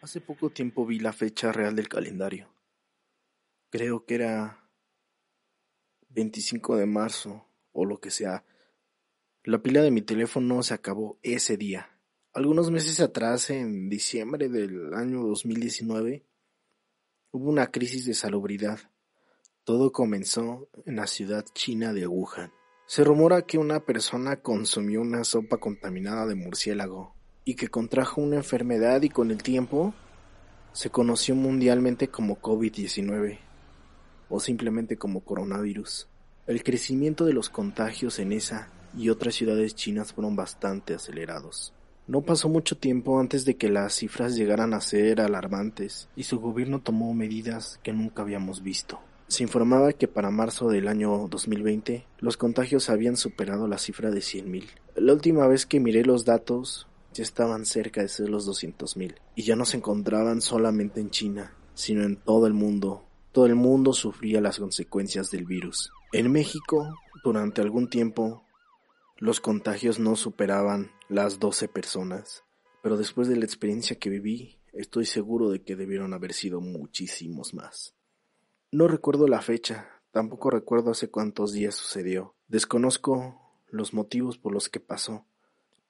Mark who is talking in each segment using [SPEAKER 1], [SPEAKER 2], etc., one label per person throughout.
[SPEAKER 1] Hace poco tiempo vi la fecha real del calendario. Creo que era 25 de marzo o lo que sea. La pila de mi teléfono se acabó ese día. Algunos meses atrás, en diciembre del año 2019, hubo una crisis de salubridad. Todo comenzó en la ciudad china de Wuhan. Se rumora que una persona consumió una sopa contaminada de murciélago y que contrajo una enfermedad y con el tiempo se conoció mundialmente como COVID-19 o simplemente como coronavirus. El crecimiento de los contagios en esa y otras ciudades chinas fueron bastante acelerados. No pasó mucho tiempo antes de que las cifras llegaran a ser alarmantes y su gobierno tomó medidas que nunca habíamos visto. Se informaba que para marzo del año 2020 los contagios habían superado la cifra de 100.000. La última vez que miré los datos ya estaban cerca de ser los 200.000 y ya no se encontraban solamente en China, sino en todo el mundo. Todo el mundo sufría las consecuencias del virus. En México, durante algún tiempo, los contagios no superaban las 12 personas, pero después de la experiencia que viví, estoy seguro de que debieron haber sido muchísimos más. No recuerdo la fecha, tampoco recuerdo hace cuántos días sucedió. Desconozco los motivos por los que pasó,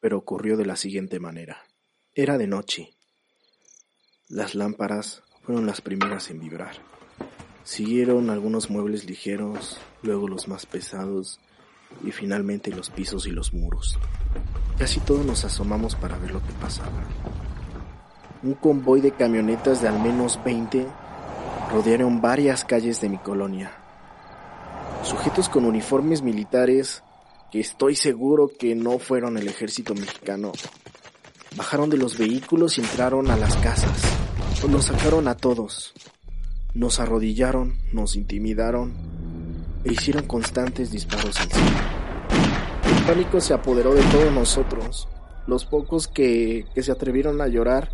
[SPEAKER 1] pero ocurrió de la siguiente manera. Era de noche. Las lámparas fueron las primeras en vibrar. Siguieron algunos muebles ligeros, luego los más pesados, y finalmente los pisos y los muros. Casi todos nos asomamos para ver lo que pasaba. Un convoy de camionetas de al menos 20 rodearon varias calles de mi colonia. Sujetos con uniformes militares, que estoy seguro que no fueron el ejército mexicano, bajaron de los vehículos y entraron a las casas. Nos sacaron a todos. Nos arrodillaron, nos intimidaron e hicieron constantes disparos al cielo. El pánico se apoderó de todos nosotros. Los pocos que, que se atrevieron a llorar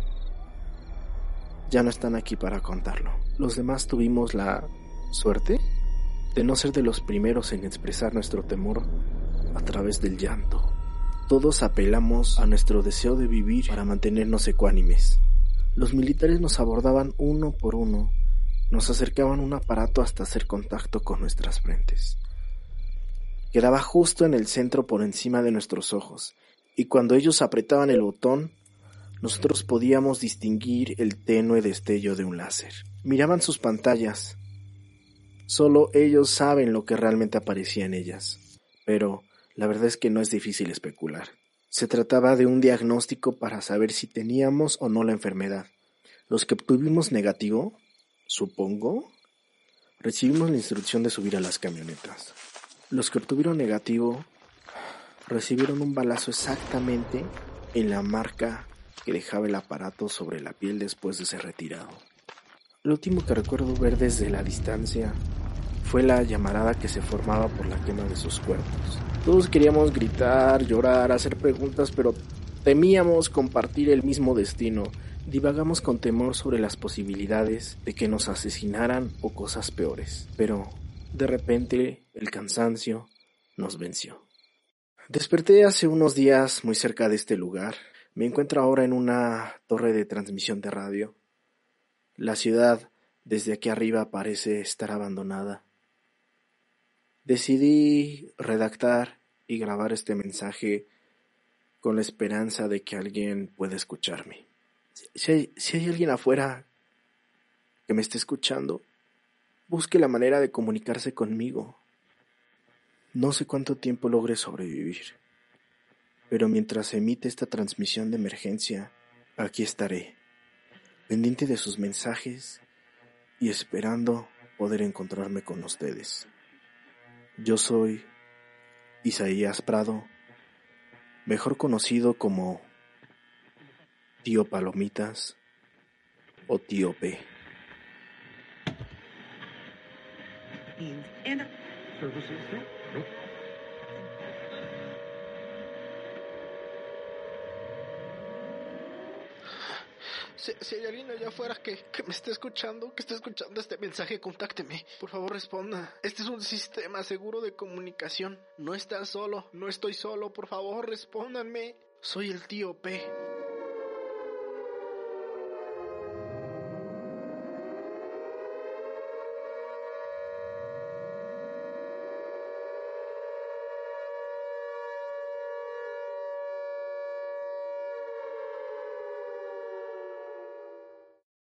[SPEAKER 1] ya no están aquí para contarlo. Los demás tuvimos la suerte de no ser de los primeros en expresar nuestro temor a través del llanto. Todos apelamos a nuestro deseo de vivir para mantenernos ecuánimes. Los militares nos abordaban uno por uno nos acercaban un aparato hasta hacer contacto con nuestras frentes. Quedaba justo en el centro por encima de nuestros ojos, y cuando ellos apretaban el botón, nosotros podíamos distinguir el tenue destello de un láser. Miraban sus pantallas. Solo ellos saben lo que realmente aparecía en ellas. Pero la verdad es que no es difícil especular. Se trataba de un diagnóstico para saber si teníamos o no la enfermedad. Los que obtuvimos negativo supongo, recibimos la instrucción de subir a las camionetas. Los que obtuvieron negativo recibieron un balazo exactamente en la marca que dejaba el aparato sobre la piel después de ser retirado. Lo último que recuerdo ver desde la distancia fue la llamarada que se formaba por la quema de sus cuerpos. Todos queríamos gritar, llorar, hacer preguntas, pero temíamos compartir el mismo destino Divagamos con temor sobre las posibilidades de que nos asesinaran o cosas peores, pero de repente el cansancio nos venció. Desperté hace unos días muy cerca de este lugar. Me encuentro ahora en una torre de transmisión de radio. La ciudad desde aquí arriba parece estar abandonada. Decidí redactar y grabar este mensaje con la esperanza de que alguien pueda escucharme si hay, alguien afuera que me esté escuchando, busque la manera de comunicarse conmigo. No sé cuánto tiempo logre sobrevivir, pero mientras emite esta transmisión de emergencia, aquí estaré, pendiente de sus mensajes y esperando poder encontrarme con ustedes. Yo soy Isaías Prado, mejor conocido como tío Palomitas o tío P. Si, hay alguien allá afuera que, que me esté escuchando, que esté escuchando este mensaje, contácteme. Por favor, responda. Este es un sistema seguro de comunicación. No estás solo, no estoy solo. Por favor, respóndanme. Soy el tío P.